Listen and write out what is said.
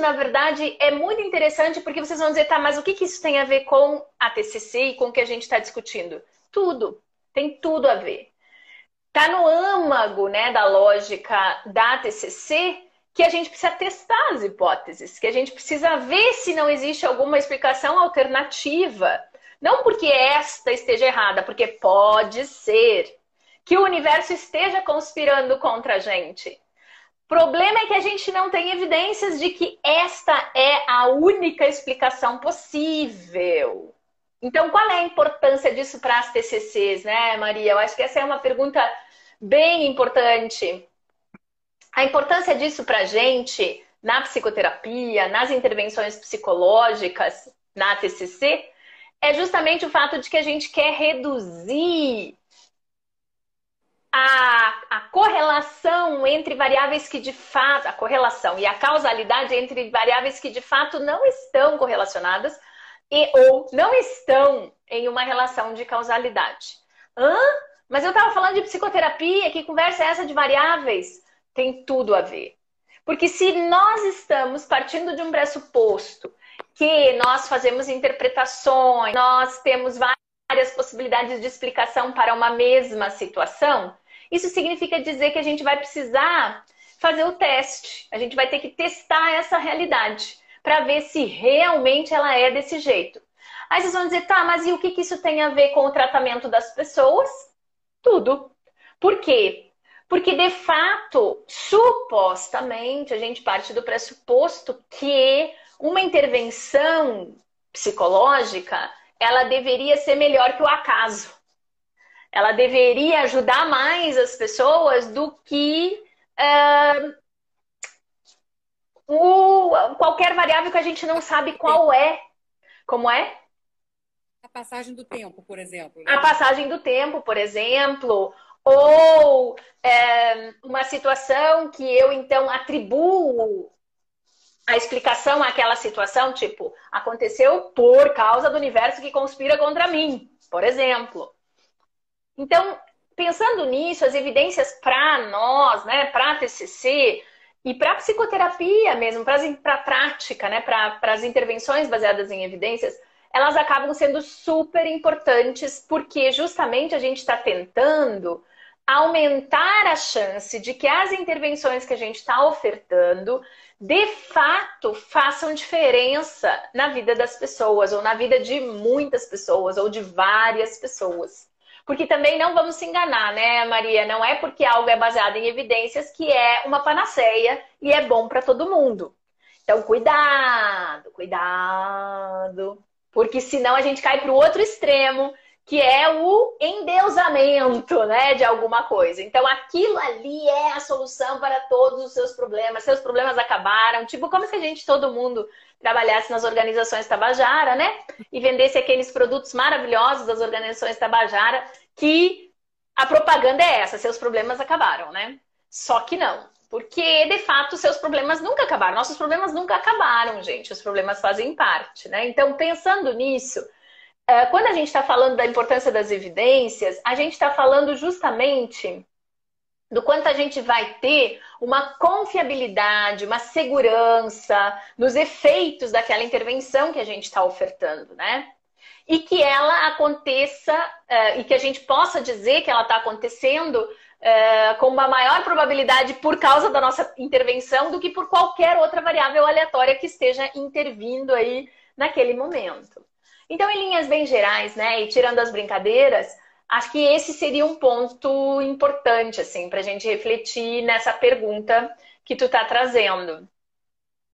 na verdade, é muito interessante porque vocês vão dizer, tá, mas o que, que isso tem a ver com a TCC e com o que a gente está discutindo? Tudo. Tem tudo a ver. Tá no âmago, né, da lógica da TCC que a gente precisa testar as hipóteses, que a gente precisa ver se não existe alguma explicação alternativa. Não porque esta esteja errada, porque pode ser que o universo esteja conspirando contra a gente. Problema é que a gente não tem evidências de que esta é a única explicação possível. Então, qual é a importância disso para as TCCs, né, Maria? Eu acho que essa é uma pergunta bem importante. A importância disso para a gente na psicoterapia, nas intervenções psicológicas, na TCC, é justamente o fato de que a gente quer reduzir a, a, correlação entre variáveis que de fato, a correlação e a causalidade entre variáveis que de fato não estão correlacionadas e ou não estão em uma relação de causalidade. Hã? Mas eu estava falando de psicoterapia, que conversa é essa de variáveis? Tem tudo a ver. Porque se nós estamos partindo de um pressuposto que nós fazemos interpretações, nós temos várias possibilidades de explicação para uma mesma situação, isso significa dizer que a gente vai precisar fazer o teste. A gente vai ter que testar essa realidade para ver se realmente ela é desse jeito. Aí vocês vão dizer, tá, mas e o que, que isso tem a ver com o tratamento das pessoas? Tudo. Por quê? Porque, de fato, supostamente, a gente parte do pressuposto que uma intervenção psicológica ela deveria ser melhor que o acaso. Ela deveria ajudar mais as pessoas do que uh, o, qualquer variável que a gente não sabe qual é. Como é? A passagem do tempo, por exemplo. Né? A passagem do tempo, por exemplo. Ou é, uma situação que eu então atribuo a explicação àquela situação, tipo, aconteceu por causa do universo que conspira contra mim, por exemplo. Então, pensando nisso, as evidências para nós, né, para a TCC, e para psicoterapia mesmo, para a prática, né, para as intervenções baseadas em evidências, elas acabam sendo super importantes porque justamente a gente está tentando aumentar a chance de que as intervenções que a gente está ofertando de fato façam diferença na vida das pessoas, ou na vida de muitas pessoas, ou de várias pessoas. Porque também não vamos se enganar, né, Maria? Não é porque algo é baseado em evidências que é uma panaceia e é bom para todo mundo. Então, cuidado, cuidado. Porque senão a gente cai para o outro extremo, que é o endeusamento, né, de alguma coisa. Então, aquilo ali é a solução para todos os seus problemas. Seus problemas acabaram. Tipo, como se a gente, todo mundo, trabalhasse nas organizações Tabajara, né? E vendesse aqueles produtos maravilhosos das organizações Tabajara que a propaganda é essa, seus problemas acabaram, né? Só que não. Porque, de fato, seus problemas nunca acabaram. Nossos problemas nunca acabaram, gente. Os problemas fazem parte, né? Então, pensando nisso, é, quando a gente está falando da importância das evidências, a gente está falando justamente do quanto a gente vai ter uma confiabilidade, uma segurança nos efeitos daquela intervenção que a gente está ofertando, né? E que ela aconteça uh, e que a gente possa dizer que ela está acontecendo uh, com uma maior probabilidade por causa da nossa intervenção do que por qualquer outra variável aleatória que esteja intervindo aí naquele momento. Então, em linhas bem gerais, né, e tirando as brincadeiras, acho que esse seria um ponto importante, assim, para a gente refletir nessa pergunta que tu está trazendo.